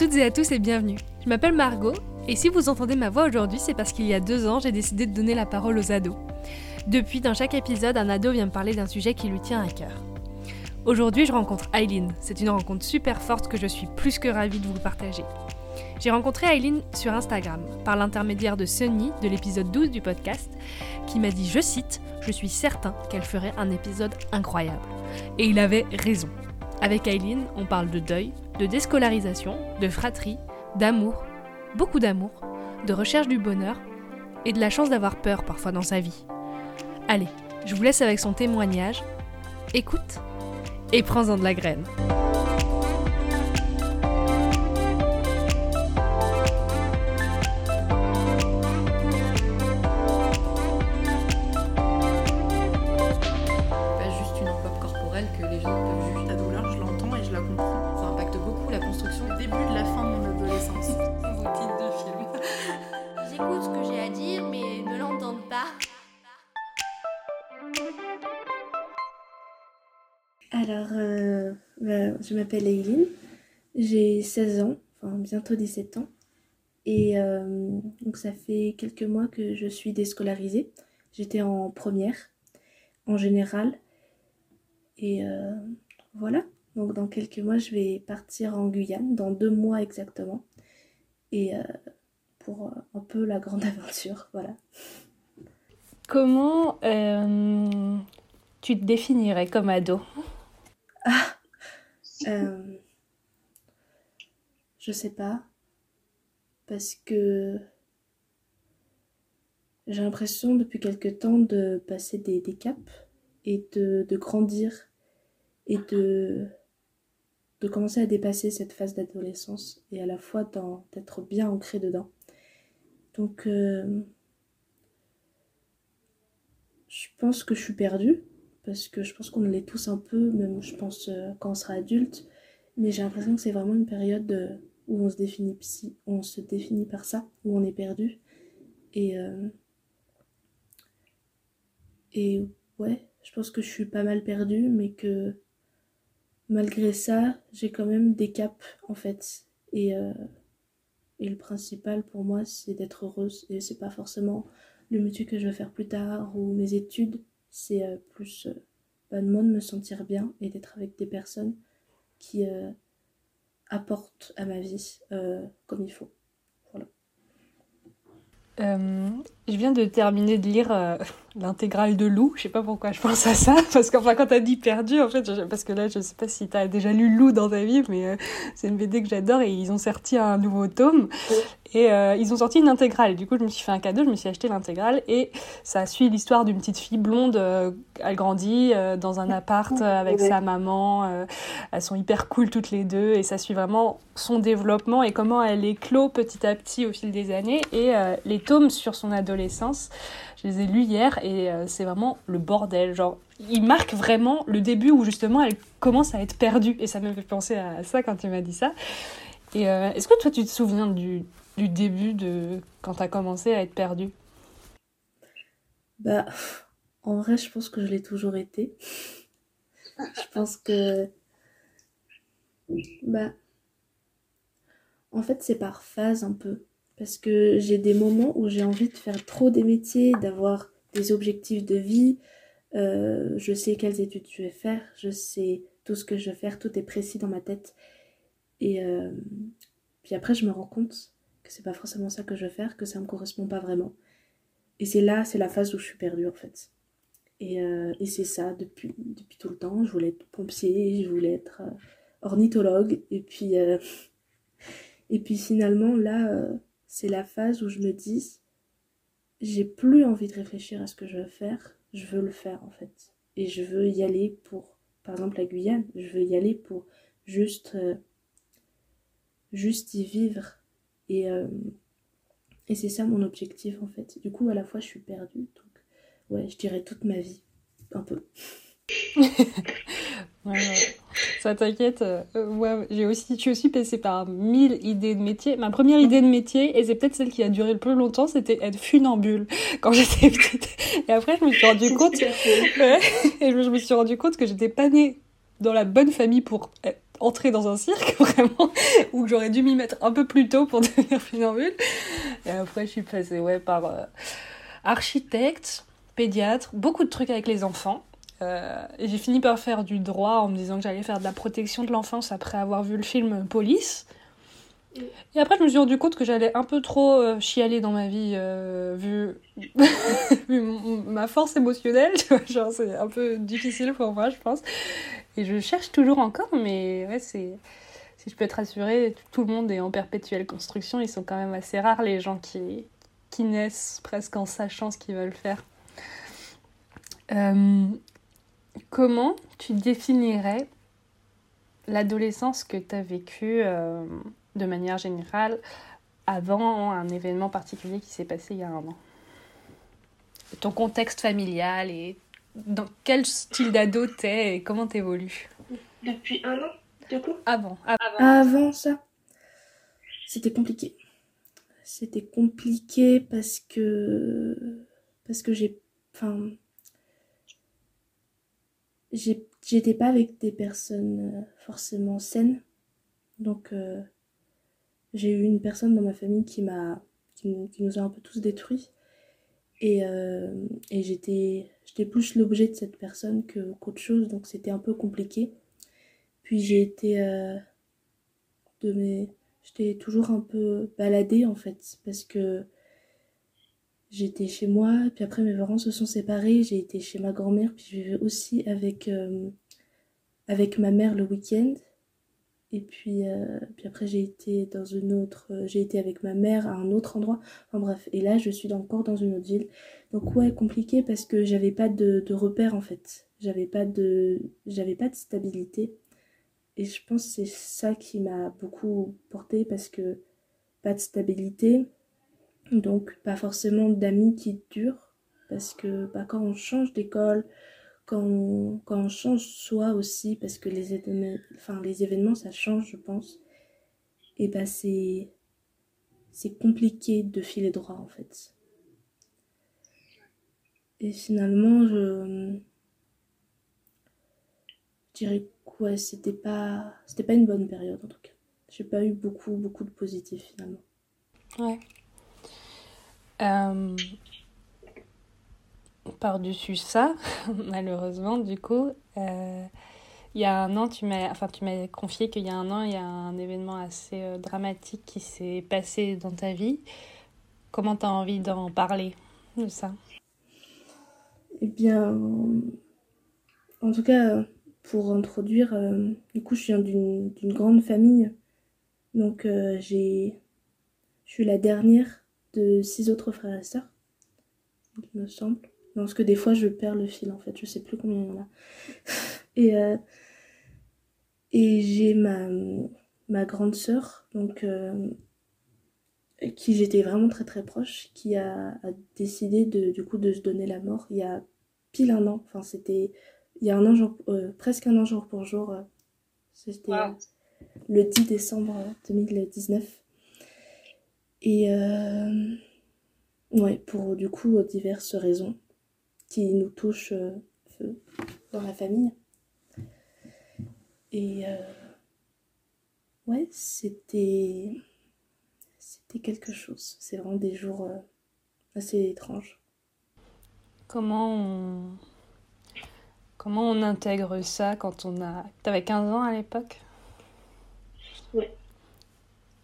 Toutes et à tous et bienvenue. Je m'appelle Margot et si vous entendez ma voix aujourd'hui, c'est parce qu'il y a deux ans, j'ai décidé de donner la parole aux ados. Depuis, dans chaque épisode, un ado vient me parler d'un sujet qui lui tient à cœur. Aujourd'hui, je rencontre Aileen. C'est une rencontre super forte que je suis plus que ravie de vous partager. J'ai rencontré Aileen sur Instagram, par l'intermédiaire de Sunny de l'épisode 12 du podcast, qui m'a dit, je cite, Je suis certain qu'elle ferait un épisode incroyable. Et il avait raison. Avec Aileen, on parle de deuil, de déscolarisation, de fratrie, d'amour, beaucoup d'amour, de recherche du bonheur et de la chance d'avoir peur parfois dans sa vie. Allez, je vous laisse avec son témoignage. Écoute et prends-en de la graine. M'appelle Eileen, j'ai 16 ans, enfin bientôt 17 ans, et euh, donc ça fait quelques mois que je suis déscolarisée. J'étais en première, en général, et euh, voilà. Donc dans quelques mois, je vais partir en Guyane, dans deux mois exactement, et euh, pour un peu la grande aventure, voilà. Comment tu te définirais comme ado? Euh, je sais pas. Parce que j'ai l'impression depuis quelque temps de passer des, caps et de, grandir et de, commencer à dépasser cette phase d'adolescence et à la fois d'être bien ancré dedans. Donc, euh, je pense que je suis perdue parce que je pense qu'on l'est tous un peu, même je pense euh, quand on sera adulte, mais j'ai l'impression que c'est vraiment une période euh, où on se définit on se définit par ça, où on est perdu. Et, euh, et ouais, je pense que je suis pas mal perdue, mais que malgré ça, j'ai quand même des caps en fait. Et, et le principal pour moi, c'est d'être heureuse. Et c'est pas forcément le métier que je vais faire plus tard ou mes études, c'est euh, plus euh, bah, moi de me sentir bien et d'être avec des personnes qui euh, apportent à ma vie comme il faut. Euh, je viens de terminer de lire l'intégrale de Lou. Je sais pas pourquoi je pense à ça, parce qu'enfin quand t'as dit perdu, en fait, je- parce que là, je sais pas si t'as déjà lu Lou dans ta vie, mais euh, c'est une BD que j'adore et ils ont sorti un nouveau tome et euh, ils ont sorti une intégrale. Du coup, je me suis fait un cadeau, je me suis acheté l'intégrale et ça suit l'histoire d'une petite fille blonde. euh, elle grandit dans un appart avec sa maman. elles sont hyper cool toutes les deux et ça suit vraiment son développement et comment elle éclot petit à petit au fil des années. Et les tomes sur son adolescence, je les ai lus hier et euh, c'est vraiment le bordel. Genre, il marque vraiment le début où justement elle commence à être perdue. Et ça me fait penser à ça quand tu m'as dit ça. Et euh, est-ce que toi tu te souviens du, du début de quand t'as commencé à être perdue? Bah, en vrai, je pense que je l'ai toujours été. Je pense que. Bah. En fait, c'est par phase un peu. Parce que j'ai des moments où j'ai envie de faire trop des métiers, d'avoir des objectifs de vie. Euh, je sais quelles études je vais faire, je sais tout ce que je vais faire, tout est précis dans ma tête. Et euh, puis après, je me rends compte que c'est pas forcément ça que je veux faire, que ça me correspond pas vraiment. Et c'est là, c'est la phase où je suis perdue en fait. Et, euh, et c'est ça depuis, depuis tout le temps. Je voulais être pompier, je voulais être ornithologue. Et puis, et puis finalement, là, c'est la phase où je me dis, j'ai plus envie de réfléchir à ce que je veux faire. Je veux le faire en fait. Et je veux y aller pour, par exemple, la Guyane. Je veux y aller pour juste, euh, y vivre. Et, euh, et c'est ça mon objectif en fait. Du coup, à la fois, je suis perdue. Donc, ouais, je dirais toute ma vie. Un peu. Ça t'inquiète. euh, ouais, j'ai aussi, je suis aussi passée par mille idées de métier. Ma première idée de métier, et c'est peut-être celle qui a duré le plus longtemps, c'était être funambule quand j'étais petite. Et après, je me suis rendu compte, ouais, et je me suis rendu compte que j'étais pas née dans la bonne famille pour être- entrer dans un cirque, vraiment, où j'aurais dû m'y mettre un peu plus tôt pour devenir funambule. Et après, je suis passée ouais, par euh, architecte, pédiatre, beaucoup de trucs avec les enfants. Euh, j'ai fini par faire du droit en me disant que j'allais faire de la protection de l'enfance après avoir vu le film Police. Et après, je me suis rendu compte que j'allais un peu trop euh, chialer dans ma vie, euh, vu, ma force émotionnelle. C'est un peu difficile pour moi, je pense. Et je cherche toujours encore, mais ouais, c'est. Si je peux te rassurer, tout le monde est en perpétuelle construction. Ils sont quand même assez rares, les gens qui, qui naissent presque en sachant ce qu'ils veulent faire. Euh, comment tu définirais l'adolescence que tu as vécue euh, de manière générale avant un événement particulier qui s'est passé il y a un an? Ton contexte familial et dans quel style d'ado t'es et comment t'évolues? Depuis un an, du coup? Avant. avant. Avant ça, c'était compliqué. C'était compliqué parce que parce que j'ai enfin j'ai j'étais pas avec des personnes euh, forcément saines. Donc euh, j'ai eu une personne dans ma famille qui m'a qui, nous- a un peu tous détruits et, euh, et j'étais j'étais plus l'objet de cette personne que qu'autre chose donc c'était un peu compliqué. Puis j'ai été euh, de mes j'étais toujours un peu baladée en fait parce que j'étais chez moi puis après mes parents se sont séparés. J'ai été chez ma grand-mère puis je vivais aussi avec euh, avec ma mère le week-end. Et puis euh, puis après j'ai été dans une autre euh, j'ai été avec ma mère à un autre endroit. Enfin bref. Et là je suis encore dans une autre ville. Donc ouais compliqué parce que j'avais pas de, de repères en fait. J'avais pas de j'avais pas de stabilité. Et je pense que c'est ça qui m'a beaucoup porté parce que pas de stabilité, donc pas forcément d'amis qui durent, parce que bah, quand on change d'école, quand on, change soi aussi, parce que les événements, ça change je pense, et bah c'est compliqué de filer droit en fait. Et finalement je, dirais que c'était pas c'était pas une bonne période en tout cas. J'ai pas eu beaucoup beaucoup de positifs finalement. Ouais. Euh, Par-dessus ça, malheureusement, du coup, euh, il y a un an, tu m'as enfin, tu confié qu'il y a un an, il y a un événement assez euh, dramatique qui s'est passé dans ta vie. Comment tu as envie d'en parler de ça? Eh bien, en tout cas, pour introduire, du coup, je viens d'une grande famille. Donc, j'ai, je suis la dernière de six autres frères et sœurs, il me semble. Non, parce que des fois, je perds le fil, en fait. Je sais plus combien il y en a. Et, euh, et j'ai ma, ma grande sœur, donc, euh, qui j'étais vraiment très très proche, qui a, a décidé de, du coup, de se donner la mort il y a pile un an. Enfin, c'était il y a un an, jour, euh, presque un an jour pour jour. C'était Wow. le 10 décembre euh, 2019. Et euh, ouais, pour du coup diverses raisons qui nous touchent euh, dans la famille. Et euh, ouais, c'était c'était quelque chose. C'est vraiment des jours euh, assez étranges. Comment on... Comment on intègre ça quand on a... T'avais 15 ans à l'époque? Ouais.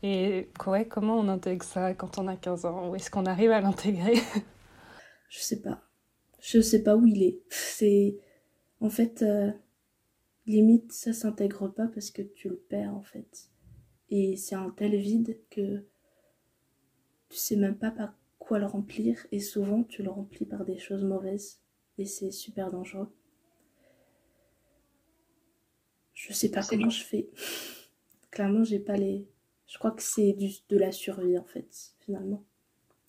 Et ouais, comment on intègre ça quand on a 15 ans? Où est-ce qu'on arrive à l'intégrer? Je sais pas. Je sais pas où il est. C'est. En fait, euh, limite, ça s'intègre pas parce que tu le perds, en fait. Et c'est un tel vide que tu sais même pas par quoi le remplir. Et souvent, tu le remplis par des choses mauvaises. Et c'est super dangereux. Je sais pas comment je fais. Clairement, j'ai pas les. Je crois que c'est de la survie, en fait, finalement.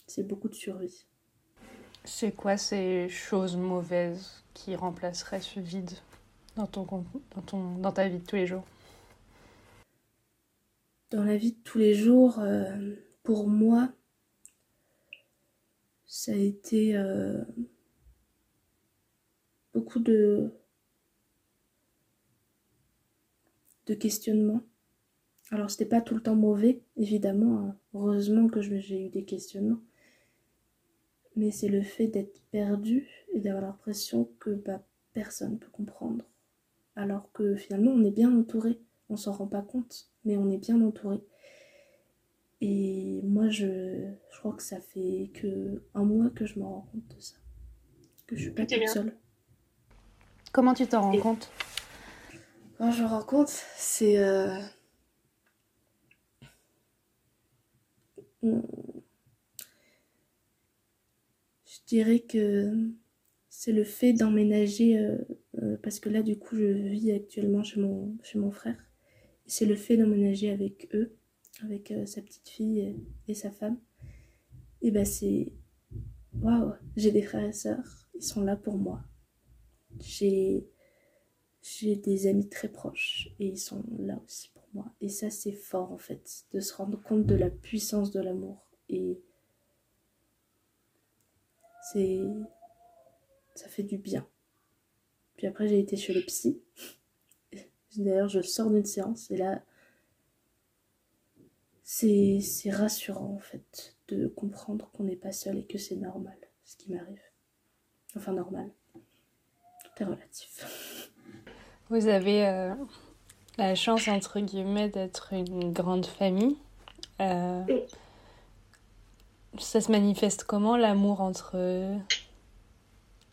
C'est beaucoup de survie. C'est quoi ces choses mauvaises qui remplaceraient ce vide dans, ton, dans, ton, dans ta vie de tous les jours? Dans la vie de tous les jours, euh, pour moi, ça a été euh, beaucoup de de questionnement. Alors, c'était pas tout le temps mauvais, évidemment. hein. Heureusement que je- j'ai eu des questionnements. Mais c'est le fait d'être perdu et d'avoir l'impression que bah, personne ne peut comprendre. Alors que finalement, on est bien entouré. On s'en rend pas compte, mais on est bien entouré. Et moi, je, je crois que ça fait que un mois que je me rends compte de ça. Que je suis pas toute seule. Comment tu t'en rends Et- compte? Quand je me rends compte, c'est. euh, Je dirais que c'est le fait d'emménager, euh, euh, parce que là, du coup, je vis actuellement chez mon, chez mon frère. C'est le fait d'emménager avec eux, avec euh, sa petite fille et, et sa femme. Et ben, c'est. Waouh! J'ai des frères et sœurs, ils sont là pour moi. J'ai j'ai des amis très proches et ils sont là aussi moi. Et ça, c'est fort en fait, de se rendre compte de la puissance de l'amour. Et c'est. Ça fait du bien. Puis après, j'ai été chez le psy. D'ailleurs, je sors d'une séance et là, c'est c'est rassurant en fait de comprendre qu'on n'est pas seul et que c'est normal ce qui m'arrive. Enfin, normal. Tout est relatif. Vous avez euh, la chance, entre guillemets, d'être une grande famille. Euh, ça se manifeste comment, l'amour entre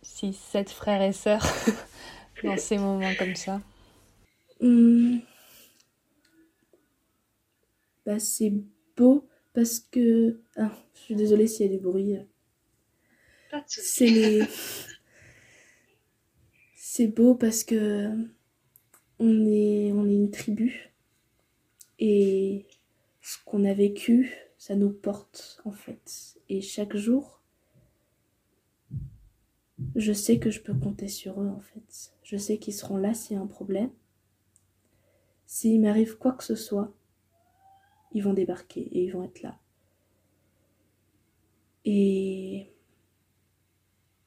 6, 7 frères et sœurs dans ces moments comme ça? Hum. Bah, c'est beau parce que. Ah, je suis désolée s'il y a du bruit. C'est les. C'est beau parce que on est, une tribu et ce qu'on a vécu, ça nous porte en fait. Et chaque jour, je sais que je peux compter sur eux en fait. Je sais qu'ils seront là s'il y a un problème. S'il m'arrive quoi que ce soit, ils vont débarquer et ils vont être là. Et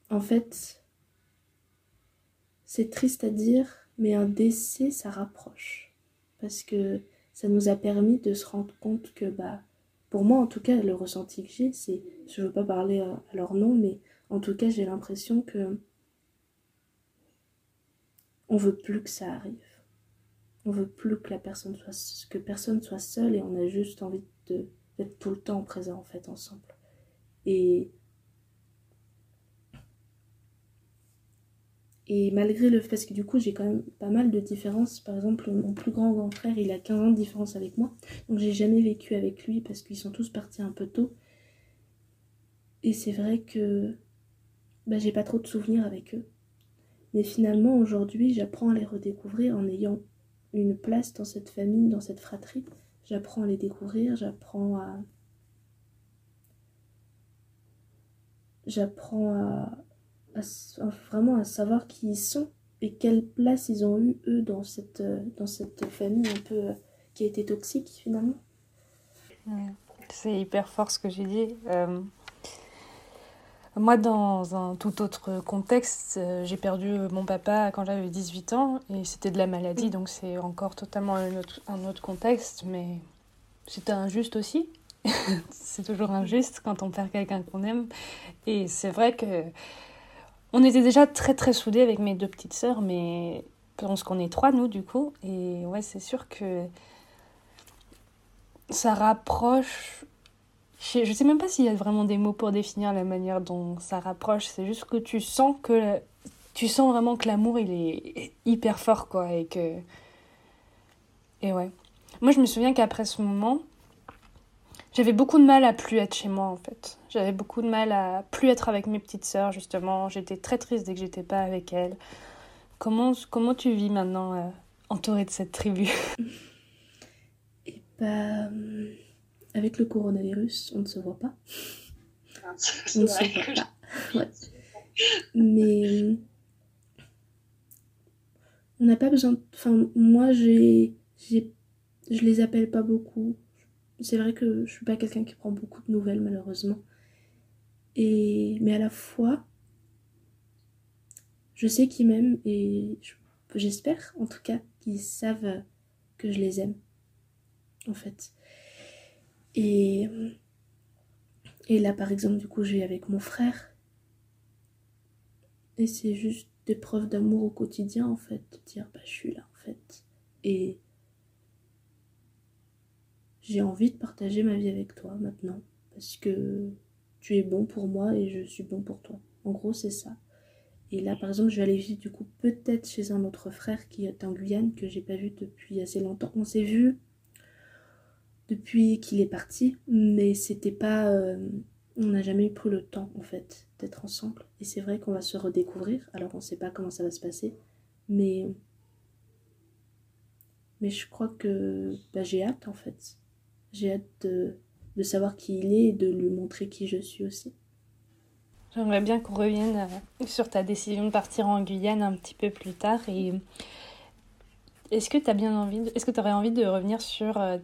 en fait, c'est triste à dire, mais un décès, ça rapproche. Parce que ça nous a permis de se rendre compte que, bah, pour moi en tout cas, le ressenti que j'ai, c'est, je veux pas parler à, à leur nom, mais en tout cas, j'ai l'impression que on veut plus que ça arrive. On veut plus que personne soit, que personne seule et on a juste envie de, d'être tout le temps présent en fait ensemble. Et Et malgré le fait, parce que du coup j'ai quand même pas mal de différences, par exemple mon plus grand grand frère il a 15 ans de différence avec moi, donc j'ai jamais vécu avec lui parce qu'ils sont tous partis un peu tôt. Et c'est vrai que bah, j'ai pas trop de souvenirs avec eux. Mais finalement aujourd'hui j'apprends à les redécouvrir en ayant une place dans cette famille, dans cette fratrie. J'apprends à les découvrir, j'apprends à... J'apprends à à, vraiment à savoir qui ils sont et quelle place ils ont eu eux dans cette, dans cette famille un peu euh, qui a été toxique finalement. Ouais. C'est hyper fort ce que j'ai dit. Euh, moi, dans un tout autre contexte, euh, j'ai perdu mon papa quand j'avais 18 ans et c'était de la maladie, donc c'est encore totalement un autre, un autre contexte, mais c'était injuste aussi. c'est toujours injuste quand on perd quelqu'un qu'on aime. Et c'est vrai que on était déjà très très soudés avec mes deux petites sœurs, mais je pense qu'on est trois nous du coup. Et ouais, c'est sûr que ça rapproche. Je sais même pas s'il y a vraiment des mots pour définir la manière dont ça rapproche. C'est juste que tu sens que tu sens vraiment que l'amour il est hyper fort quoi et que et ouais. Moi je me souviens qu'après ce moment, j'avais beaucoup de mal à plus être chez moi en fait. J'avais beaucoup de mal à plus être avec mes petites sœurs justement. J'étais très triste dès que j'étais pas avec elles. Comment, comment tu vis maintenant euh, entourée de cette tribu Et bah, avec le coronavirus, on ne se voit pas. Ah, On ne se voit pas. Ouais. Mais on n'a pas besoin. de- Enfin, moi, j'ai, j'ai, je les appelle pas beaucoup. C'est vrai que je suis pas quelqu'un qui prend beaucoup de nouvelles, malheureusement. Et mais à la fois, je sais qu'ils m'aiment et je- j'espère, en tout cas, qu'ils savent que je les aime, en fait. Et, et là, par exemple, du coup, vis avec mon frère. Et c'est juste des preuves d'amour au quotidien, en fait, de dire, bah, je suis là, en fait. Et j'ai envie de partager ma vie avec toi maintenant, parce que tu es bon pour moi et je suis bon pour toi. En gros, c'est ça. Et là, par exemple, je vais aller vivre du coup peut-être chez un autre frère qui est en Guyane que j'ai pas vu depuis assez longtemps. On s'est vu depuis qu'il est parti, mais c'était pas, euh, on n'a jamais pris le temps en fait d'être ensemble. Et c'est vrai qu'on va se redécouvrir. Alors on sait pas comment ça va se passer, mais mais je crois que bah, j'ai hâte en fait. J'ai hâte de, de savoir qui il est et de lui montrer qui je suis aussi. J'aimerais bien qu'on revienne euh, sur ta décision de partir en Guyane un petit peu plus tard. Et est-ce que tu as bien envie, de... est-ce que tu aurais envie de revenir sur euh,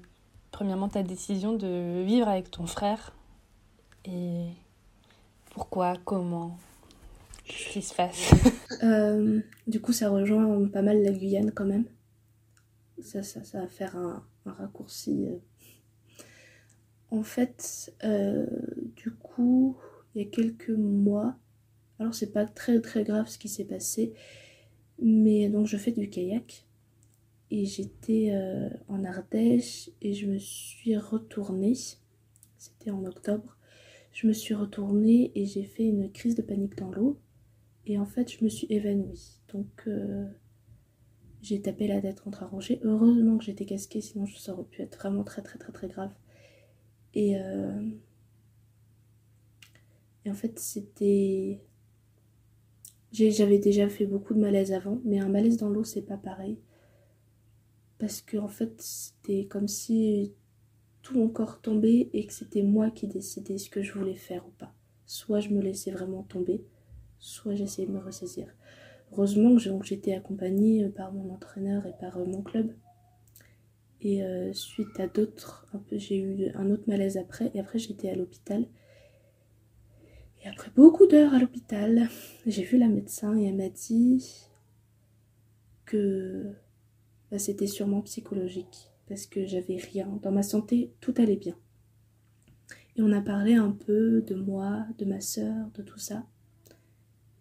premièrement ta décision de vivre avec ton frère et pourquoi, comment, qu'est-ce qui se passe? Euh, Du coup, ça rejoint pas mal la Guyane quand même. Ça, ça, ça va faire un, un raccourci. En fait, du coup il y a quelques mois. Alors c'est pas très très grave ce qui s'est passé, mais donc je fais du kayak et j'étais euh, en Ardèche et je me suis retournée. C'était en octobre. Je me suis retournée et j'ai fait une crise de panique dans l'eau et en fait je me suis évanouie. Donc euh, j'ai tapé la tête contre un. Heureusement que j'étais casquée, sinon ça aurait pu être vraiment très très très très grave. Et euh, et en fait, c'était. J'avais déjà fait beaucoup de malaise avant, mais un malaise dans l'eau, c'est pas pareil. Parce que, en fait, c'était comme si tout mon corps tombait et que c'était moi qui décidais ce que je voulais faire ou pas. Soit je me laissais vraiment tomber, soit j'essayais de me ressaisir. Heureusement que j'étais accompagnée par mon entraîneur et par euh, mon club. Et euh, suite à d'autres, j'ai eu un autre malaise après. Et après, j'étais à l'hôpital. Et après beaucoup d'heures à l'hôpital, j'ai vu la médecin et elle m'a dit que bah, c'était sûrement psychologique parce que j'avais rien. Dans ma santé, tout allait bien. Et on a parlé un peu de moi, de ma soeur, de tout ça.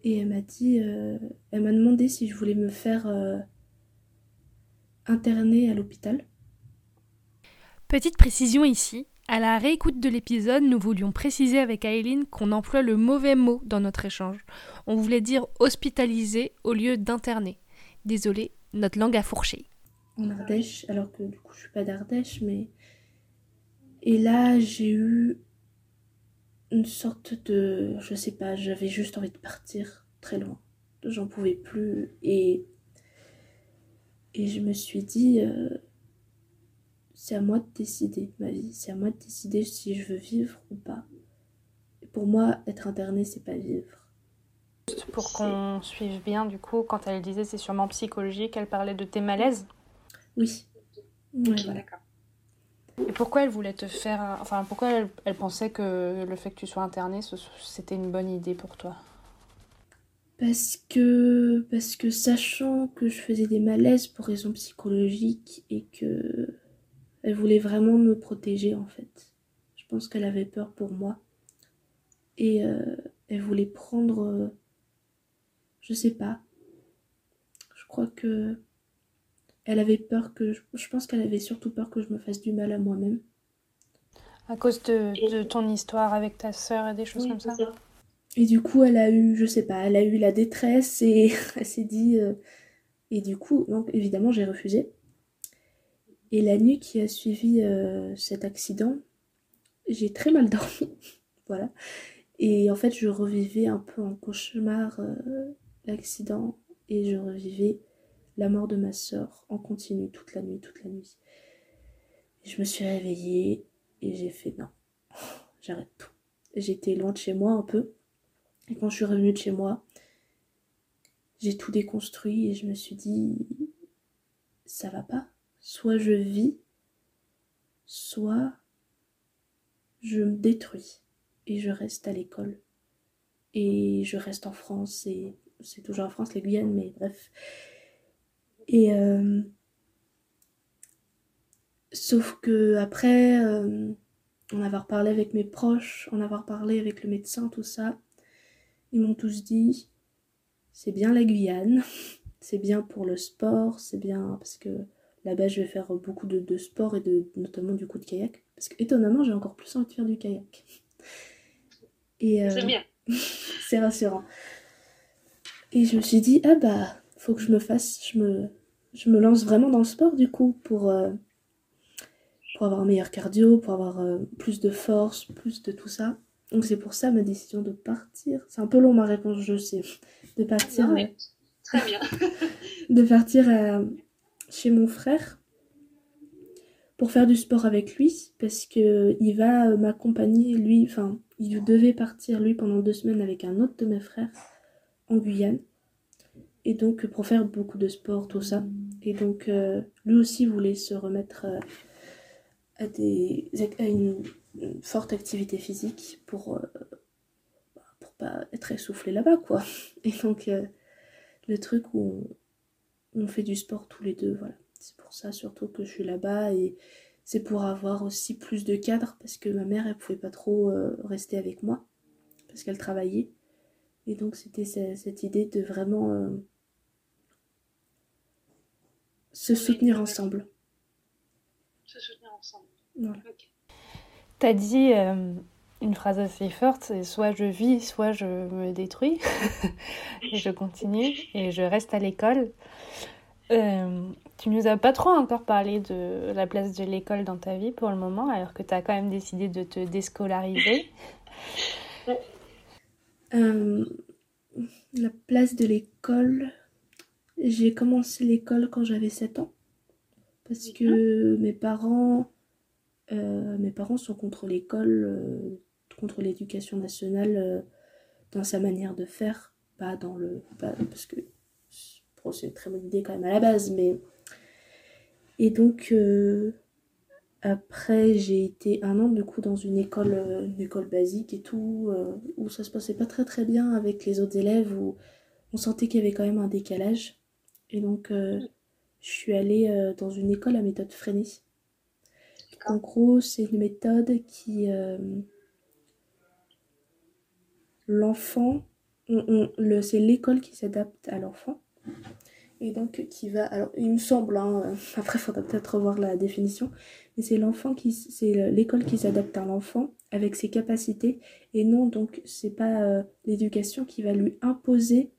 Et elle m'a dit, euh, elle m'a demandé si je voulais me faire euh, interner à l'hôpital. Petite précision ici, à la réécoute de l'épisode, nous voulions préciser avec Aileen qu'on emploie le mauvais mot dans notre échange. On voulait dire hospitaliser au lieu d'interner. Désolé, notre langue a fourché. En Ardèche, alors que du coup je suis pas d'Ardèche, mais. Et là j'ai eu une sorte de. Je sais pas, j'avais juste envie de partir très loin. J'en pouvais plus. Et. Et je me suis dit. Euh, c'est à moi de décider ma vie. C'est à moi de décider si je veux vivre ou pas. Et pour moi, être interné, c'est pas vivre. Pour qu'on suive bien, du coup, quand elle disait c'est sûrement psychologique, elle parlait de tes malaises Oui. Oui, d'accord. Et pourquoi elle voulait te faire. Enfin, pourquoi elle, elle pensait que le fait que tu sois interné, c'était une bonne idée pour toi? Parce que, parce que sachant que je faisais des malaises pour raisons psychologiques et que elle voulait vraiment me protéger en fait. Je pense qu'elle avait peur pour moi. Et euh, elle voulait prendre... Euh, je sais pas. Je crois que... Elle avait peur que... Je, pense qu'elle avait surtout peur que je me fasse du mal à moi-même. À cause de, ton histoire avec ta sœur et des choses comme ça. Et du coup, elle a eu, je sais pas, elle a eu la détresse et elle s'est dit... Euh, et du coup, donc évidemment, j'ai refusé. Et la nuit qui a suivi euh, cet accident, j'ai très mal dormi. voilà. Et en fait, je revivais un peu en cauchemar euh, l'accident et je revivais la mort de ma soeur en continu toute la nuit, toute la nuit. je me suis réveillée et j'ai fait non, j'arrête tout. J'étais loin de chez moi un peu. Et quand je suis revenue de chez moi, j'ai tout déconstruit et je me suis dit, ça va pas soit je vis, soit je me détruis et je reste à l'école. Et je reste en France, et c'est toujours en France, les Guyanes, mais bref. Et, euh, Sauf que après, euh, en avoir parlé avec mes proches, en avoir parlé avec le médecin, tout ça, ils m'ont tous dit c'est bien la Guyane, c'est bien pour le sport, c'est bien parce que là-bas je vais faire beaucoup de, de sport et de notamment du coup de kayak. Parce que étonnamment, j'ai encore plus envie de faire du kayak. Et euh, C'est bien. c'est rassurant. Et je me suis dit, ah bah, faut que je me fasse, je me, je me lance vraiment dans le sport du coup pour, euh, pour avoir un meilleur cardio, pour avoir euh, plus de force, plus de tout ça. Donc c'est pour ça ma décision de partir. C'est un peu long ma réponse, je sais. De partir, Non, mais Très bien. de partir euh, chez mon frère pour faire du sport avec lui parce que il va m'accompagner lui enfin il devait partir lui pendant deux semaines avec un autre de mes frères en Guyane. Et donc pour faire beaucoup de sport tout ça. Et donc euh, lui aussi voulait se remettre euh, à des à une, forte activité physique pour euh, bah, pour pas être essoufflé là-bas quoi. Et donc le truc où on, fait du sport tous les deux voilà c'est pour ça surtout que je suis là-bas et c'est pour avoir aussi plus de cadre parce que ma mère elle pouvait pas trop euh, rester avec moi parce qu'elle travaillait et donc c'était ce- cette idée de vraiment euh, se soutenir ensemble Se soutenir ensemble. Voilà. T'as dit euh, une phrase assez forte, c'est soit je vis, soit je me détruis. et je continue et je reste à l'école. Euh, tu nous as pas trop encore parlé de la place de l'école dans ta vie pour le moment, alors que tu as quand même décidé de te déscolariser. Euh, la place de l'école j'ai commencé l'école quand j'avais 7 ans parce que mes parents euh, mes parents sont contre l'école euh, contre l'éducation nationale dans sa manière de faire pas dans le pas- parce que bon, c'est une très bonne idée quand même à la base mais et donc euh, après j'ai été un an du coup dans une école euh, une école basique et tout euh, où ça se passait pas très très bien avec les autres élèves où on sentait qu'il y avait quand même un décalage et donc euh, je suis allée dans une école à méthode freinée en gros, c'est une méthode qui. l'enfant. on- on- le, c'est l'école qui s'adapte à l'enfant. Et donc, qui va. Alors, il me semble, hein, euh, après, faudra peut-être revoir la définition. Mais c'est l'enfant qui. C'est le- l'école qui s'adapte à l'enfant avec ses capacités. Et non, donc, c'est pas euh, l'éducation qui va lui imposer.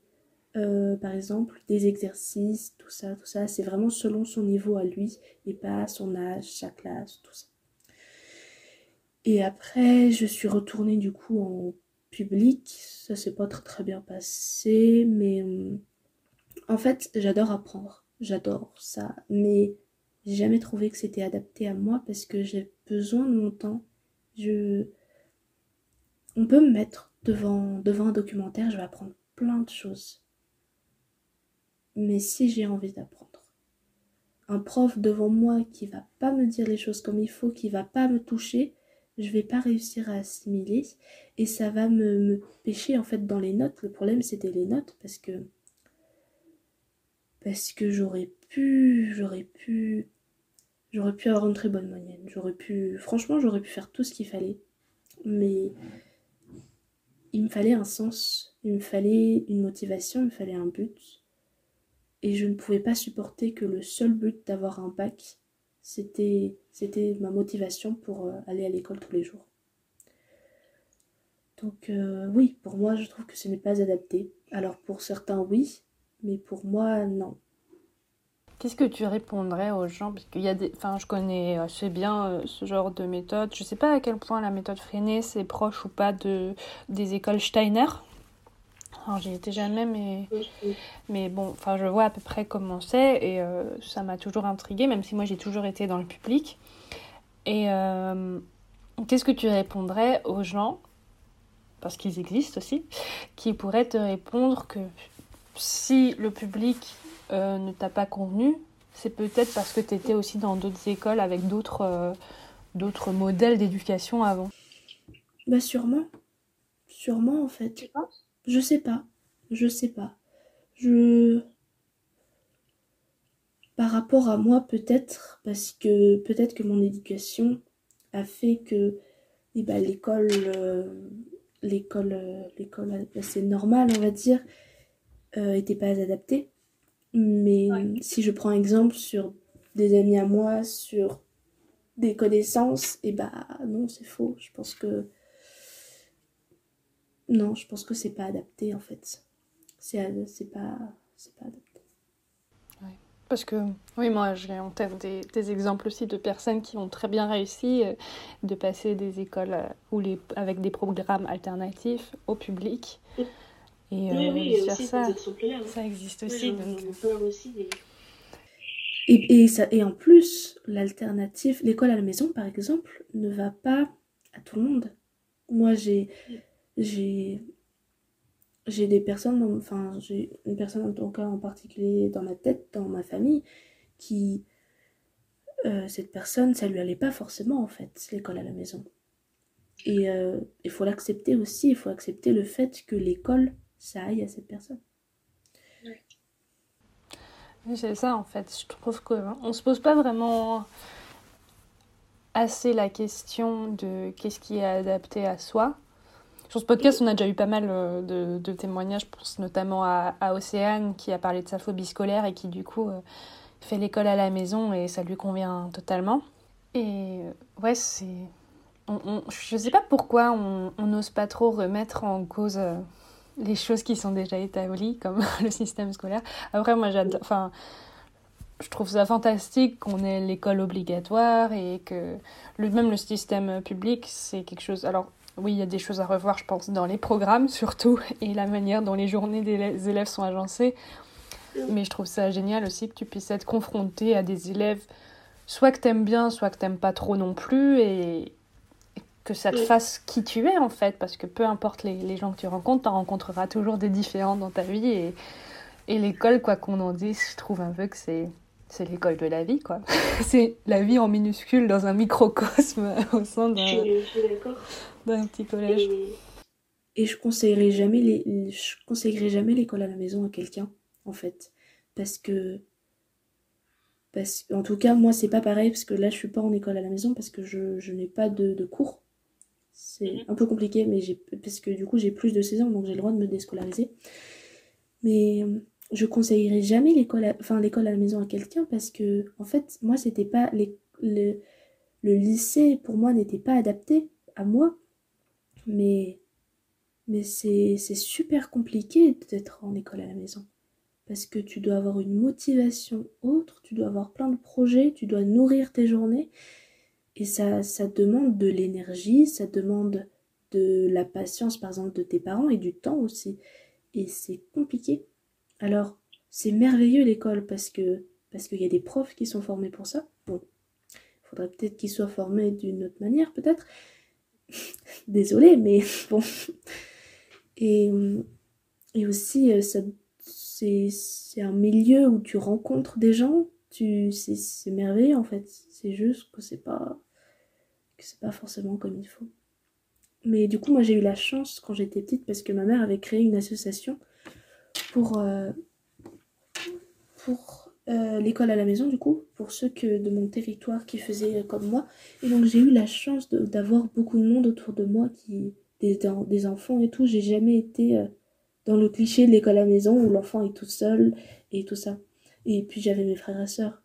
euh, par exemple, des exercices, tout ça, tout ça, c'est vraiment selon son niveau à lui et pas son âge, sa classe, tout ça. Et après, je suis retournée du coup en public. Ça s'est pas très très bien passé, mais hum, en fait, j'adore apprendre. J'adore ça, mais j'ai jamais trouvé que c'était adapté à moi parce que j'ai besoin de mon temps. Je on peut me mettre devant devant un documentaire, je vais apprendre plein de choses. Mais si j'ai envie d'apprendre, un prof devant moi qui va pas me dire les choses comme il faut, qui va pas me toucher, je vais pas réussir à assimiler et ça va me, me pêcher en fait dans les notes. Le problème c'était les notes parce que parce que j'aurais pu j'aurais pu j'aurais pu avoir une très bonne moyenne. J'aurais pu franchement j'aurais pu faire tout ce qu'il fallait. Mais il me fallait un sens, il me fallait une motivation, il me fallait un but. Et je ne pouvais pas supporter que le seul but d'avoir un bac, c'était ma motivation pour euh, aller à l'école tous les jours. Donc euh, oui, pour moi, je trouve que ce n'est pas adapté. Alors pour certains, oui, mais pour moi, non. Qu'est-ce que tu répondrais aux gens? Parce qu'il y a des... Enfin, je connais assez bien euh, ce genre de méthode. Je sais pas à quel point la méthode freinée, c'est proche ou pas de... des écoles Steiner. Alors, j'y étais jamais, mais... mais bon, enfin, je vois à peu près comment c'est et euh, ça m'a toujours intriguée, même si moi j'ai toujours été dans le public. Et euh, qu'est-ce que tu répondrais aux gens, parce qu'ils existent aussi, qui pourraient te répondre que si le public euh, ne t'a pas convenu, c'est peut-être parce que tu étais aussi dans d'autres écoles avec d'autres euh, d'autres modèles d'éducation avant. Bah sûrement. Sûrement en fait. Tu penses? Je sais pas. Je sais pas. Je. par rapport à moi, peut-être, parce que peut-être que mon éducation a fait que eh ben, l'école, euh, l'école, euh, l'école assez normale, on va dire, euh, était pas adaptée. Mais si je prends exemple sur des amis à moi, sur des connaissances, et eh bah non, c'est faux. Je pense que non, je pense que c'est pas adapté en fait. C'est c'est pas c'est pas adapté. Parce que, oui, moi j'ai en tête des, des, exemples aussi de personnes qui ont très bien réussi euh, de passer des écoles euh, où les, avec des programmes alternatifs au public. Et oui, euh, oui, aussi ça, hein. ça existe Oui, aussi. j'en- donc, parle aussi Et, et, ça, et en plus, l'alternative, l'école à la maison par exemple, ne va pas à tout le monde. Moi j'ai j'ai j'ai des personnes, dans- enfin j'ai une personne en tout cas en particulier dans ma tête, dans ma famille, qui euh, cette personne, ça lui allait pas forcément en fait, l'école à la maison. Et euh, il faut l'accepter aussi, il faut accepter le fait que l'école, ça aille à cette personne. Oui, c'est ça en fait. Je trouve qu'on se pose pas vraiment assez la question de qu'est-ce qui est adapté à soi. Sur ce podcast, on a déjà eu pas mal euh, de, de témoignages, je pense notamment à, à Océane qui a parlé de sa phobie scolaire et qui du coup euh, fait l'école à la maison et ça lui convient totalement. Et euh, ouais, c'est. On, on- je sais pas pourquoi on on n'ose pas trop remettre en cause euh, les choses qui sont déjà établies, comme le système scolaire. Après, moi, j'adore. Enfin, je trouve ça fantastique qu'on ait l'école obligatoire et que le, même le système public, c'est quelque chose. Alors, oui, il y a des choses à revoir, je pense, dans les programmes surtout et la manière dont les journées des élè- élèves sont agencées. Mais je trouve ça génial aussi que tu puisses être confronté à des élèves, soit que t'aimes bien, soit que t'aimes pas trop non plus, et que ça te Oui. fasse qui tu es en fait, parce que peu importe les, les gens que tu rencontres, tu rencontreras toujours des différents dans ta vie, et, et l'école, quoi qu'on en dise, je trouve un peu que c'est c'est l'école de la vie, quoi. c'est la vie en minuscule dans un microcosme au sein je d'un petit collège. Et Et je conseillerais jamais les, je conseillerais jamais l'école à la maison à quelqu'un, en fait. Parce que, parce en tout cas, moi, c'est pas pareil, parce que là, je suis pas en école à la maison, parce que je, je n'ai pas de, de cours. C'est un peu compliqué, mais j'ai, parce que du coup, j'ai plus de 16 ans, donc j'ai le droit de me déscolariser. Mais euh, je conseillerais jamais l'école à, enfin, l'école à la maison à quelqu'un, parce que, en fait, moi, c'était pas, les, le, le lycée, pour moi, n'était pas adapté à moi. Mais mais c'est c'est super compliqué d'être en école à la maison. Parce que tu dois avoir une motivation autre, tu dois avoir plein de projets, tu dois nourrir tes journées. Et ça, ça demande de l'énergie, ça demande de la patience, par exemple, de tes parents et du temps aussi. Et c'est compliqué. Alors, c'est merveilleux l'école parce que parce qu'il y a des profs qui sont formés pour ça. Bon, il faudrait peut-être qu'ils soient formés d'une autre manière, peut-être. Désolée, mais bon. Et, et aussi, euh, c'est un milieu où tu rencontres des gens. C'est, merveilleux en fait. C'est juste que c'est pas, que c'est pas forcément comme il faut. Mais du coup, moi j'ai eu la chance quand j'étais petite parce que ma mère avait créé une association pour, euh, pour euh, l'école à la maison, du coup, pour ceux que, de mon territoire qui faisaient comme moi. Et donc j'ai eu la chance d'avoir beaucoup de monde autour de moi, qui, des, des enfants et tout. J'ai jamais été euh, dans le cliché de l'école à la maison où l'enfant est tout seul et tout ça. Et puis j'avais mes frères et sœurs.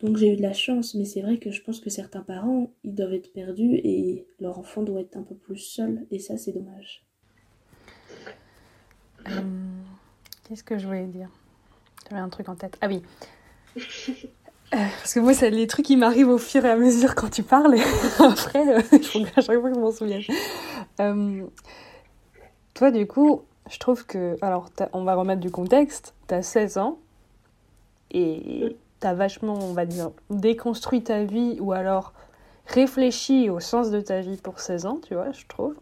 Donc j'ai eu de la chance, mais c'est vrai que je pense que certains parents, ils doivent être perdus et leur enfant doit être un peu plus seul. Et ça, c'est dommage. Euh, Qu'est-ce que je voulais dire? J'avais un truc en tête. Ah oui. Euh, parce que moi, c'est les trucs qui m'arrivent au fur et à mesure quand tu parles. Après, euh, qu'à chaque fois que je m'en souvienne. Euh, toi, du coup, je trouve que. Alors, t'as- on va remettre du contexte. Tu as 16 ans et tu as vachement, on va dire, déconstruit ta vie ou alors réfléchi au sens de ta vie pour 16 ans, tu vois, je trouve.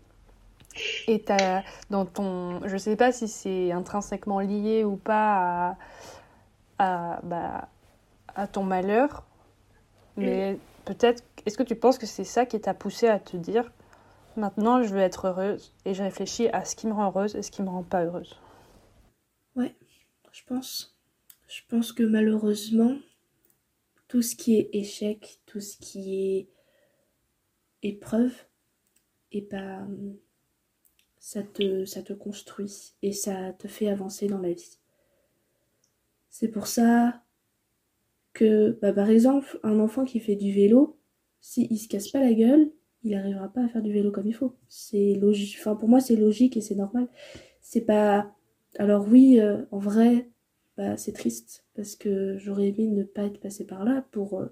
Et t'as dans ton. Je sais pas si c'est intrinsèquement lié ou pas à, bah, à ton malheur, mais peut-être. Est-ce que tu penses que c'est ça qui t'a poussé à te dire maintenant je veux être heureuse et je réfléchis à ce qui me rend heureuse et ce qui me rend pas heureuse? Je pense. Je pense que malheureusement, tout ce qui est échec, tout ce qui est épreuve, et ça te, ça te construit et ça te fait avancer dans la vie. C'est pour ça que, bah, par exemple, un enfant qui fait du vélo, s'il il se casse pas la gueule, il n'arrivera pas à faire du vélo comme il faut. C'est logique. Enfin, pour moi, c'est logique et c'est normal. C'est pas. Alors oui, euh, en vrai, bah, c'est triste parce que j'aurais aimé ne pas être passé par là pour euh,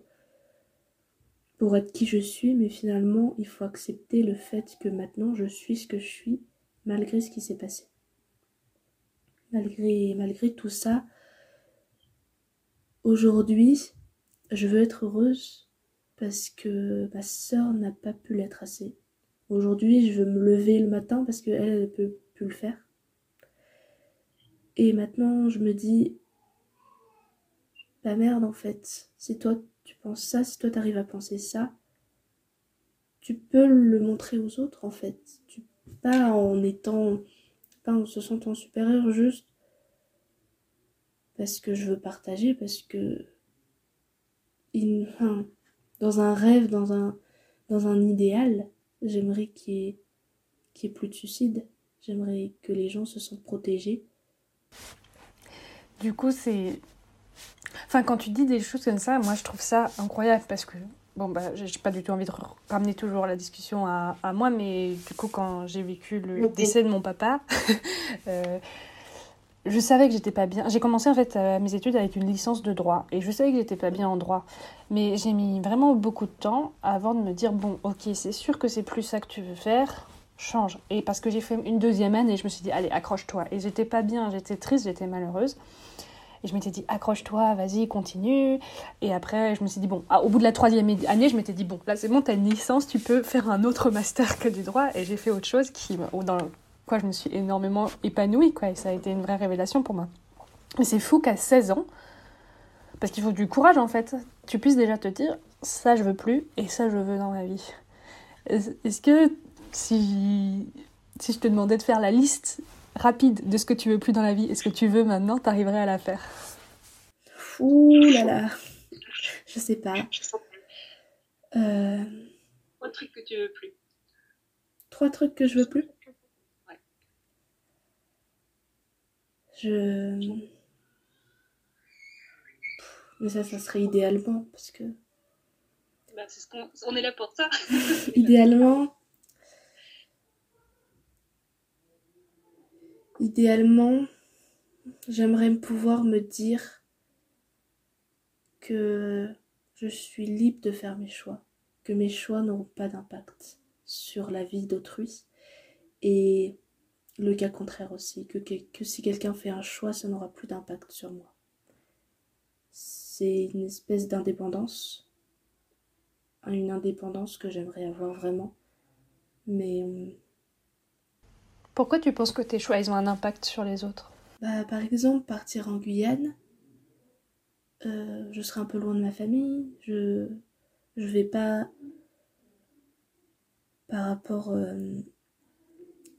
pour être qui je suis, mais finalement, il faut accepter le fait que maintenant je suis ce que je suis malgré ce qui s'est passé. Malgré malgré tout ça, aujourd'hui, je veux être heureuse parce que ma sœur n'a pas pu l'être assez. Aujourd'hui, je veux me lever le matin parce qu'elle, elle ne peut plus le faire. Et maintenant, je me dis, bah merde en fait, si toi tu penses ça, si toi t'arrives à penser ça, tu peux le montrer aux autres en fait. Pas en étant, pas en se sentant supérieur, juste parce que je veux partager, parce que dans un rêve, dans un, dans un idéal, j'aimerais qu'il y, ait, plus de suicides. J'aimerais que les gens se sentent protégés. Du coup, c'est. Enfin, quand tu dis des choses comme ça, moi je trouve ça incroyable parce que, bon, bah, j'ai pas du tout envie de ramener toujours la discussion à, à moi, mais du coup, quand j'ai vécu le décès de mon papa, euh, je savais que j'étais pas bien. J'ai commencé en fait euh, mes études avec une licence de droit et je savais que j'étais pas bien en droit. Mais j'ai mis vraiment beaucoup de temps avant de me dire bon, ok, c'est sûr que c'est plus ça que tu veux faire, change. Et parce que j'ai fait une deuxième année, je me suis dit allez, accroche-toi. Et j'étais pas bien, j'étais triste, j'étais malheureuse. Et je m'étais dit accroche-toi, vas-y, continue. Et après, je me suis dit bon, ah, au bout de la troisième année, je m'étais dit bon, là c'est bon, t'as une licence, tu peux faire un autre master que du droit. Et j'ai fait autre chose qui, dans je me suis énormément épanouie, quoi, et ça a été une vraie révélation pour moi. Mais c'est fou qu'à 16 ans, parce qu'il faut du courage en fait, tu puisses déjà te dire ça je veux plus et ça je veux dans ma vie. Est-ce que si, si je te demandais de faire la liste rapide de ce que tu veux plus dans la vie, est-ce que tu veux maintenant, t'arriverais à la faire Ouh là là, je sais pas. Euh... Trois trucs que tu veux plus. Trois trucs que je veux plus? Je. Mais ça, ça serait idéalement, parce que. Bah, c'est ce qu'on on est là pour ça. idéalement. Idéalement, j'aimerais pouvoir me dire que je suis libre de faire mes choix, que mes choix n'auront pas d'impact sur la vie d'autrui et le cas contraire aussi, que, si quelqu'un fait un choix, ça n'aura plus d'impact sur moi. C'est une espèce d'indépendance, une indépendance que j'aimerais avoir vraiment, mais... Pourquoi tu penses que tes choix, ils ont un impact sur les autres? Bah, Par exemple, partir en Guyane, euh, je serai un peu loin de ma famille, je je vais pas par rapport euh,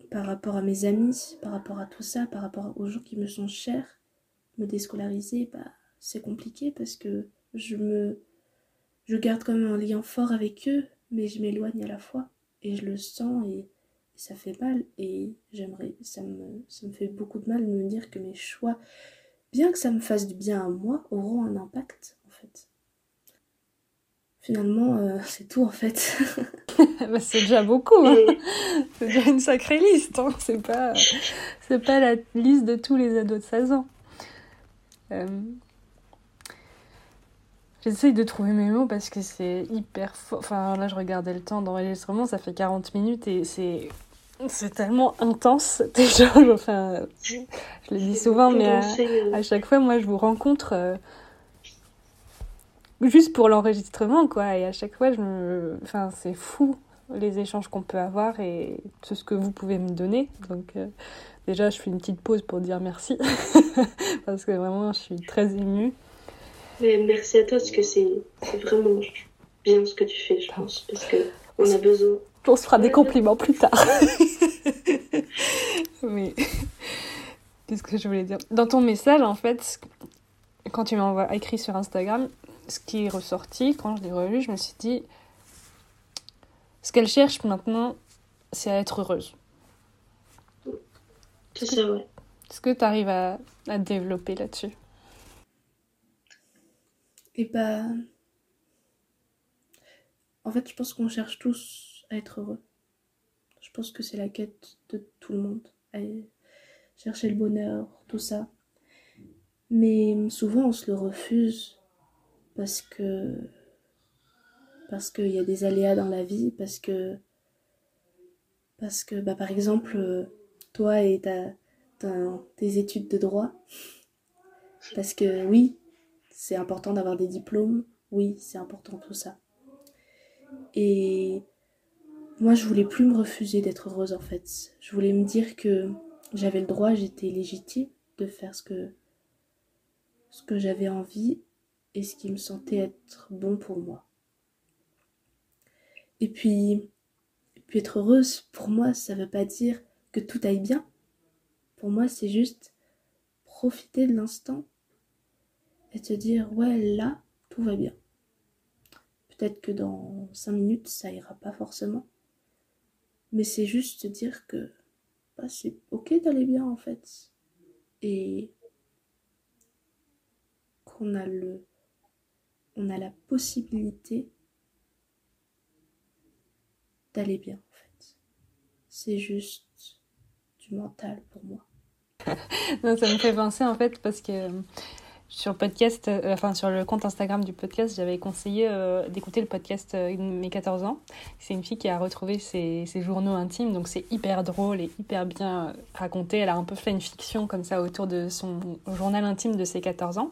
par rapport à mes amis, par rapport à tout ça, par rapport aux gens qui me sont chers, me déscolariser, bah, c'est compliqué parce que je me je garde quand même un lien fort avec eux, mais je m'éloigne à la fois et je le sens et, ça fait mal et j'aimerais ça me ça me fait beaucoup de mal de me dire que mes choix bien que ça me fasse du bien à moi auront un impact en fait. Finalement, euh, c'est tout en fait. Bah, c'est déjà beaucoup. Hein. C'est déjà une sacrée liste. Hein. C'est pas, c'est pas la liste de tous les ados de 16 ans. Euh... J'essaye de trouver mes mots parce que c'est hyper fort. Enfin, là, je regardais le temps d'enregistrement, ça fait 40 minutes et c'est. C'est tellement intense, déjà. Enfin, je le dis souvent, mais à, euh. à, chaque fois, moi, je vous rencontre. Euh, juste pour l'enregistrement, quoi. Et à chaque fois, je me... Enfin, c'est fou les échanges qu'on peut avoir et tout ce que vous pouvez me donner. Donc, euh, déjà, je fais une petite pause pour dire merci. parce que vraiment, je suis très émue. Mais merci à toi, parce que c'est vraiment bien ce que tu fais, je pense. Parce que on a besoin. On se fera des compliments plus tard. Mais. Qu'est-ce que je voulais dire Dans ton message, en fait, quand tu m'as écrit sur Instagram, ce qui est ressorti quand je l'ai relu, je me suis dit, ce qu'elle cherche maintenant, c'est à être heureuse. C'est ça, ouais. Est-ce que tu arrives à, à développer là-dessus? Et bah. En fait, je pense qu'on cherche tous à être heureux. Je pense que c'est la quête de tout le monde. À chercher le bonheur, tout ça. Mais souvent, on se le refuse parce que. Parce qu'il y a des aléas dans la vie, parce que. Parce que, bah, par exemple, toi et tes études de droit. Parce que, oui, c'est important d'avoir des diplômes. Oui, c'est important tout ça. Et moi, je voulais plus me refuser d'être heureuse en fait. Je voulais me dire que j'avais le droit, j'étais légitime de faire ce que ce que j'avais envie et ce qui me sentait être bon pour moi. Et puis, puis être heureuse, pour moi, ça veut pas dire que tout aille bien. Pour moi, c'est juste profiter de l'instant et te dire ouais là tout va bien. Peut-être que dans cinq minutes ça ira pas forcément, mais c'est juste te dire que bah, c'est ok d'aller bien en fait et qu'on a le on a la possibilité d'aller bien en fait. C'est juste du mental pour moi. Non, ça me fait penser en fait parce que sur le podcast, euh, enfin sur le compte Instagram du podcast, j'avais conseillé euh, d'écouter le podcast euh, mes 14 ans. C'est une fille qui a retrouvé ses, ses journaux intimes, donc c'est hyper drôle et hyper bien raconté. Elle a un peu fait une fiction comme ça autour de son journal intime de ses 14 ans.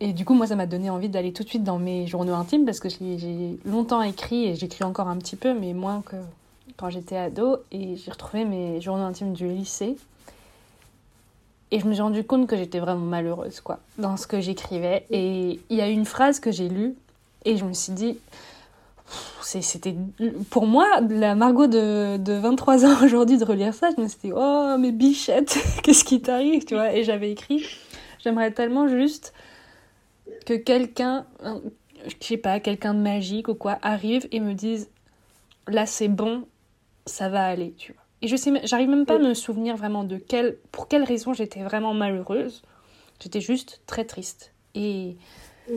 Et du coup, moi, ça m'a donné envie d'aller tout de suite dans mes journaux intimes parce que j'ai longtemps écrit et j'écris encore un petit peu, mais moins que quand j'étais ado. Et j'ai retrouvé mes journaux intimes du lycée. Et je me suis rendu compte que j'étais vraiment malheureuse, quoi, dans ce que j'écrivais. Et il y a une phrase que j'ai lue et je me suis dit, c'était pour moi, la Margot de, de 23 ans aujourd'hui, de relire ça, je me suis dit, oh, mais bichette, qu'est-ce qui t'arrive, tu vois? Et j'avais écrit, j'aimerais tellement juste que quelqu'un, un- je sais pas, quelqu'un de magique ou quoi, arrive et me dise, là c'est bon, ça va aller, tu vois. Et je sais, même- j'arrive même pas à me souvenir vraiment de quelle, pour quelle raison j'étais vraiment malheureuse. J'étais juste très triste. Et, Mm.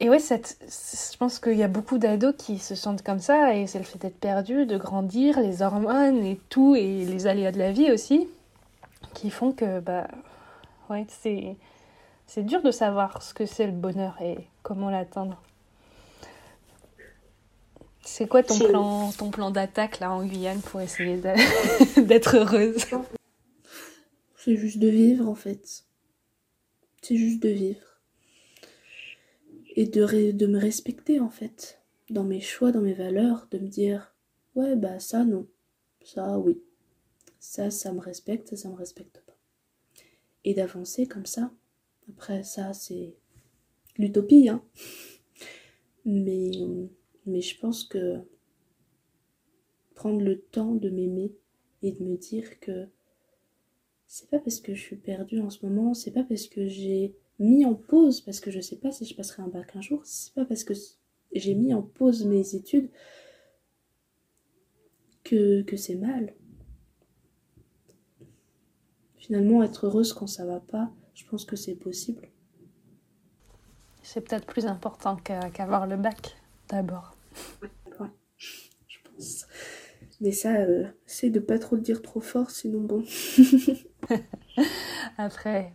et ouais, cette, je pense qu'il y a beaucoup d'ados qui se sentent comme ça, et c'est le fait d'être perdu, de grandir, les hormones et tout, et les aléas de la vie aussi, qui font que, bah, ouais, c'est, c'est dur de savoir ce que c'est le bonheur et comment l'atteindre. C'est quoi ton plan, ton plan d'attaque là en Guyane pour essayer d'être heureuse? C'est juste de vivre en fait. C'est juste de vivre. Et de, de me respecter en fait. Dans mes choix, dans mes valeurs. De me dire, ouais, bah ça non. Ça oui. Ça, ça me respecte, ça, ça me respecte pas. Et d'avancer comme ça. Après, ça, c'est l'utopie, hein. Mais, mais je pense que prendre le temps de m'aimer et de me dire que c'est pas parce que je suis perdue en ce moment, c'est pas parce que j'ai mis en pause, parce que je sais pas si je passerai un bac un jour, c'est pas parce que j'ai mis en pause mes études que, que c'est mal. Finalement, être heureuse quand ça va pas, je pense que c'est possible. C'est peut-être plus important qu'avoir le bac d'abord. Je pense. Mais ça, euh, c'est de pas trop le dire trop fort, sinon bon. Après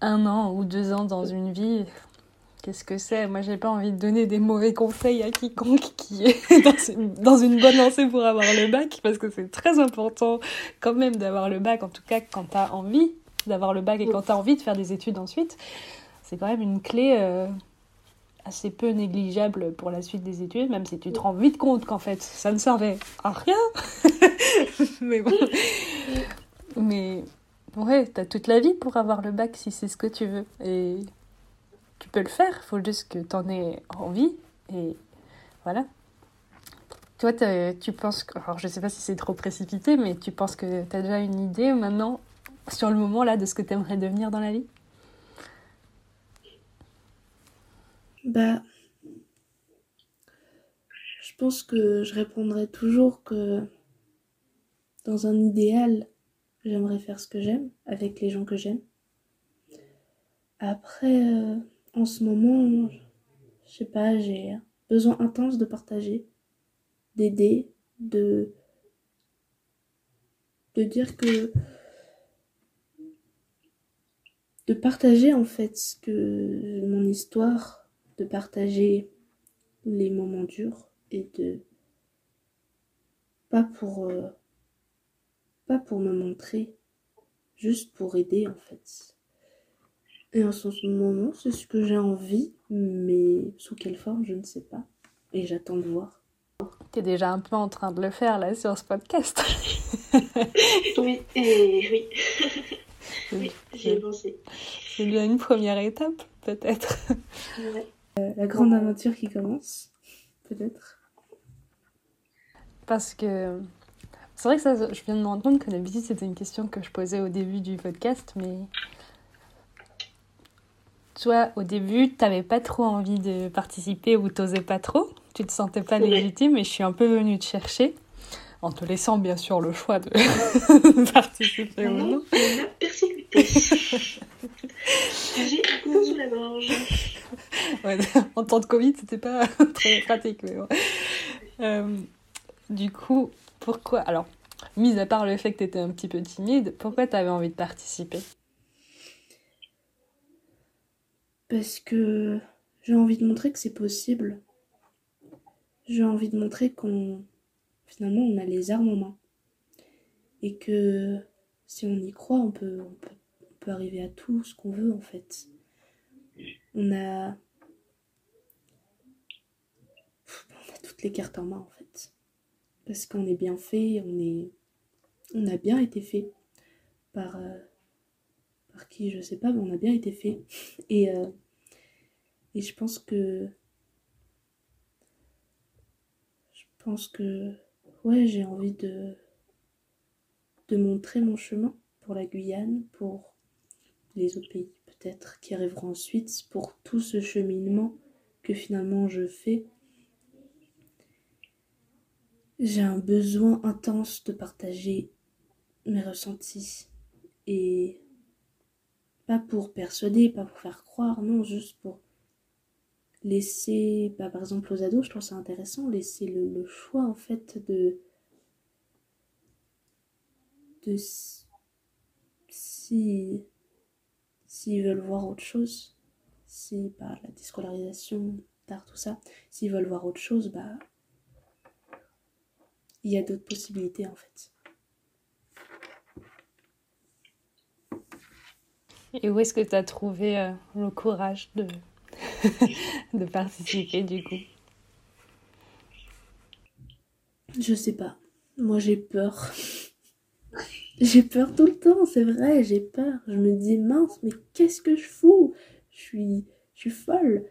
un an ou deux ans dans une vie, qu'est-ce que c'est? Moi, j'ai pas envie de donner des mauvais conseils à quiconque qui est dans une, dans une bonne lancée pour avoir le bac, parce que c'est très important quand même d'avoir le bac, en tout cas quand t'as envie d'avoir le bac et quand t'as envie de faire des études ensuite. C'est quand même une clé euh, assez peu négligeable pour la suite des études, même si tu te rends vite compte qu'en fait, ça ne servait à rien. Mais bon. Mais ouais, t'as toute la vie pour avoir le bac si c'est ce que tu veux. Et tu peux le faire, faut juste que t'en aies envie. Et voilà. Toi, tu penses que. Alors, je sais pas si c'est trop précipité, mais tu penses que t'as déjà une idée maintenant, sur le moment là, de ce que t'aimerais devenir dans la vie? Bah, je pense que je répondrai toujours que dans un idéal, j'aimerais faire ce que j'aime avec les gens que j'aime. Après, euh, en ce moment, je sais pas, j'ai besoin intense de partager, d'aider, de de dire que de partager en fait ce que mon histoire, de partager les moments durs et de pas pour euh, pas pour me montrer, juste pour aider en fait. Et en ce moment, c'est ce que j'ai envie, mais sous quelle forme, je ne sais pas. Et j'attends de voir. Tu es déjà un peu en train de le faire là sur ce podcast. oui, et oui. oui, j'y ai pensé. C'est bien une première étape, peut-être. Ouais. Euh, la grande aventure qui commence, peut-être. Parce que c'est vrai que ça, je viens de me rendre compte que d'habitude c'était une question que je posais au début du podcast, mais toi, au début, t'avais pas trop envie de participer ou t'osais pas trop, tu te sentais pas légitime, et je suis un peu venue te chercher, en te laissant bien sûr le choix de participer ou Non, persécuté. J'ai un sous la gorge. Ouais, en temps de Covid, c'était pas très pratique, mais bon. Euh, du coup, pourquoi Alors, mis à part le fait que t'étais un petit peu timide, pourquoi t'avais envie de participer? Parce que j'ai envie de montrer que c'est possible. J'ai envie de montrer qu'on finalement on a les armes en main. Et que si on y croit, on peut, on peut, on peut arriver à tout ce qu'on veut en fait. On a... on a toutes les cartes en main en fait. Parce qu'on est bien fait, on est... On a bien été fait par... euh, par qui je sais pas, mais on a bien été fait. Et, euh, et je pense que. Je pense que. Ouais, j'ai envie de. montrer mon chemin pour la Guyane, pour les autres pays peut-être qui arriveront ensuite, pour tout ce cheminement que finalement je fais. J'ai un besoin intense de partager mes ressentis et pas pour persuader, pas pour faire croire, non, juste pour laisser, bah, par exemple aux ados, je trouve ça intéressant, laisser le, choix en fait de, de si s'ils veulent voir autre chose, si bah, la déscolarisation, d'art, tout ça, s'ils veulent voir autre chose, bah il y a d'autres possibilités en fait. Et où est-ce que t'as trouvé euh, le courage de, de participer du coup Je sais pas. Moi, j'ai peur. j'ai peur tout le temps, c'est vrai, j'ai peur. Je me dis, mince, mais qu'est-ce que je fous? Je suis, je suis folle.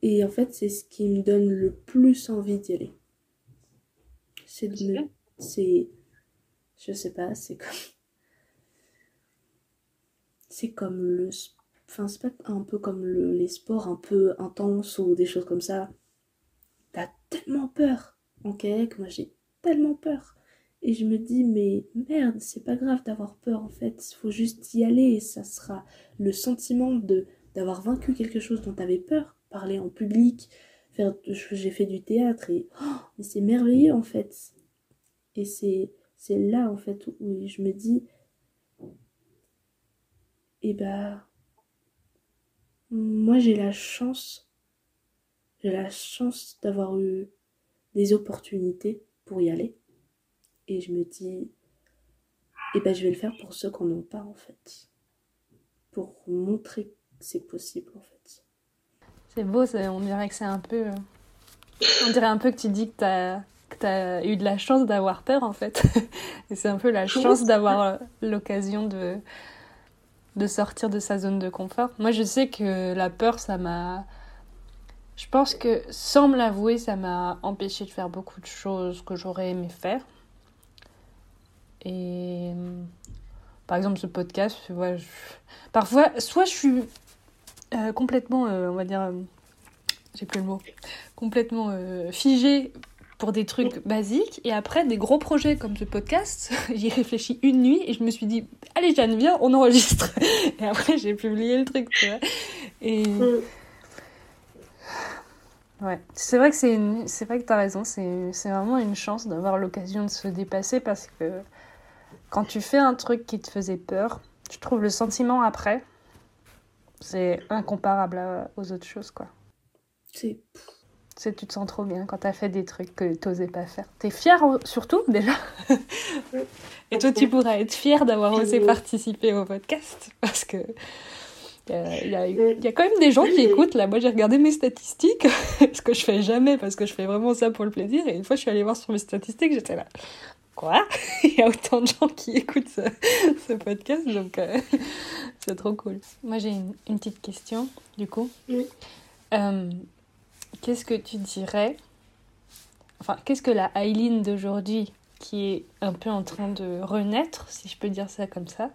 Et en fait, c'est ce qui me donne le plus envie d'y aller. C'est de me... C'est... Je sais pas, c'est comme... C'est comme le... s- Enfin, c'est pas un peu comme le- les sports un peu intenses ou des choses comme ça. T'as tellement peur en kayak, moi j'ai tellement peur. Et je me dis, mais merde, c'est pas grave d'avoir peur en fait, faut juste y aller et ça sera le sentiment de d'avoir vaincu quelque chose dont t'avais peur, parler en public, faire, j'ai fait du théâtre et oh, mais c'est merveilleux en fait. Et c'est c'est là en fait où je me dis, et bah, moi j'ai la chance, j'ai la chance d'avoir eu des opportunités pour y aller. Et je me dis, et ben je vais le faire pour ceux qui n'en ont pas en fait. Pour montrer que c'est possible en fait. C'est beau, on dirait que c'est un peu. On dirait un peu que tu dis que t'as que t'as eu de la chance d'avoir peur en fait. Et c'est un peu la chance d'avoir euh, l'occasion de de sortir de sa zone de confort. Moi, je sais que la peur, ça m'a. Je pense que sans me l'avouer, ça m'a empêché de faire beaucoup de choses que j'aurais aimé faire. Et par exemple, ce podcast, parfois, soit je suis euh, complètement, euh, on va dire, euh, j'ai plus le mot, complètement euh, figé pour des trucs basiques. Et après, des gros projets comme ce podcast, j'y réfléchis une nuit et je me suis dit, allez Jeanne, viens, on enregistre. Et après, j'ai publié le truc, tu vois. Et Mm. ouais, c'est vrai que c'est une... c'est vrai que t'as raison, c'est c'est vraiment une chance d'avoir l'occasion de se dépasser parce que quand tu fais un truc qui te faisait peur, je trouve le sentiment après, c'est incomparable à- aux autres choses, quoi. C'est C'est tu te sens trop bien quand t'as fait des trucs que t'osais pas faire. T'es fier au- surtout déjà. Et toi, tu pourras être fier d'avoir osé participer au podcast parce que euh, il y, a, il y a quand même des gens qui écoutent. Là, moi, j'ai regardé mes statistiques, ce que je fais jamais parce que je fais vraiment ça pour le plaisir. Et une fois, je suis allée voir sur mes statistiques, j'étais là. Quoi? Il y a autant de gens qui écoutent ce, ce podcast, donc euh, c'est trop cool. Moi, j'ai une, une petite question, du coup. Oui. Euh, Qu'est-ce que tu dirais Enfin, qu'est-ce que la Aileen d'aujourd'hui, qui est un peu en train de renaître, si je peux dire ça comme ça,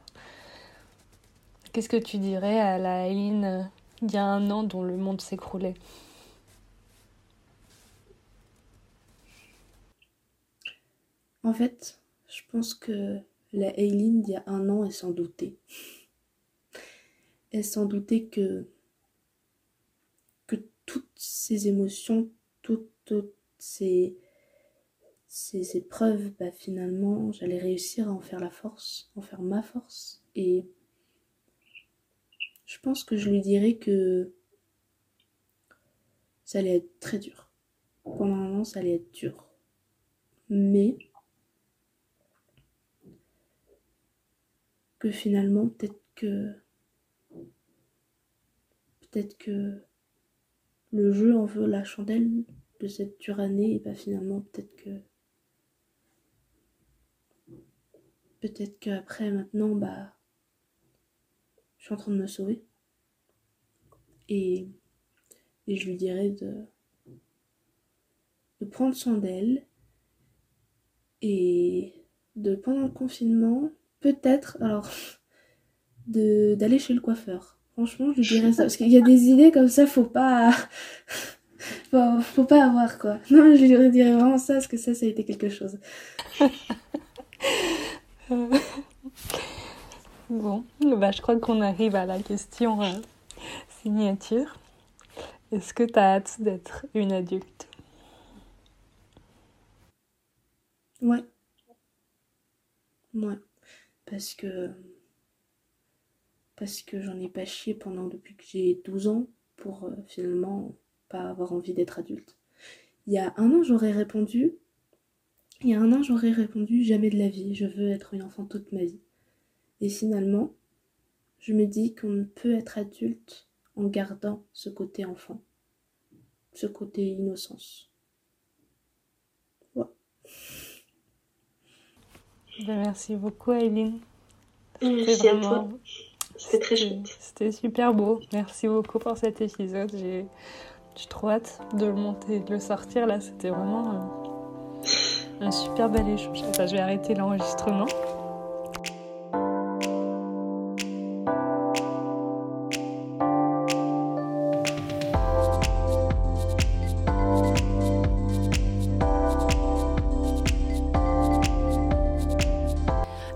qu'est-ce que tu dirais à la Aileen euh, il y a un an dont le monde s'écroulait? En fait, je pense que la Aileen d'il y a un an, elle s'en doutait. Elle s'en doutait que, que toutes ces émotions, toutes, toutes ces, ces épreuves, bah, finalement, j'allais réussir à en faire la force, en faire ma force. Et je pense que je lui dirais que ça allait être très dur. Pendant un an, ça allait être dur. Mais que finalement, peut-être que. Peut-être que le jeu en veut la chandelle de cette dure et bah finalement, peut-être que. Peut-être qu'après, maintenant, bah. Je suis en train de me sauver. Et. Et je lui dirais de. de prendre soin d'elle. Et de pendant le confinement, peut-être, alors, de d'aller chez le coiffeur. Franchement, je dirais ça. Parce qu'il y a des idées comme ça, faut pas. faut, faut pas avoir, quoi. Non, je lui dirais vraiment ça, parce que ça, ça a été quelque chose. Bon, bah, je crois qu'on arrive à la question euh, signature. Est-ce que tu as hâte d'être une adulte? Ouais. Ouais. Parce que. Parce que j'en ai pas chié pendant depuis que j'ai 12 ans pour euh, finalement pas avoir envie d'être adulte. Il y a un an, j'aurais répondu. Il y a un an, j'aurais répondu jamais de la vie, je veux être une enfant toute ma vie. Et finalement, je me dis qu'on ne peut être adulte en gardant ce côté enfant, ce côté innocence. Ben, Merci beaucoup, Aileen. Merci à toi. C'était très C'était- chouette. C'était super beau. Merci beaucoup pour cet épisode. J'ai j'ai trop hâte de le monter et de le sortir. Là, c'était vraiment euh, un super bel échange. Enfin, je vais arrêter l'enregistrement.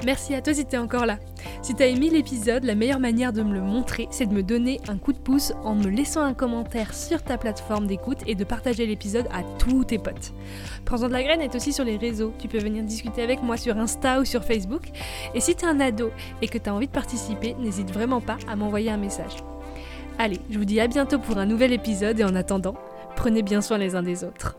Merci à toi si t'es encore là. Si t'as aimé l'épisode, la meilleure manière de me le montrer, c'est de me donner un coup de pouce en me laissant un commentaire sur ta plateforme d'écoute et de partager l'épisode à tous tes potes. Prends-en de la graine est aussi sur les réseaux. Tu peux venir discuter avec moi sur Insta ou sur Facebook. Et si t'es un ado et que t'as envie de participer, n'hésite vraiment pas à m'envoyer un message. Allez, je vous dis à bientôt pour un nouvel épisode et en attendant, prenez bien soin les uns des autres.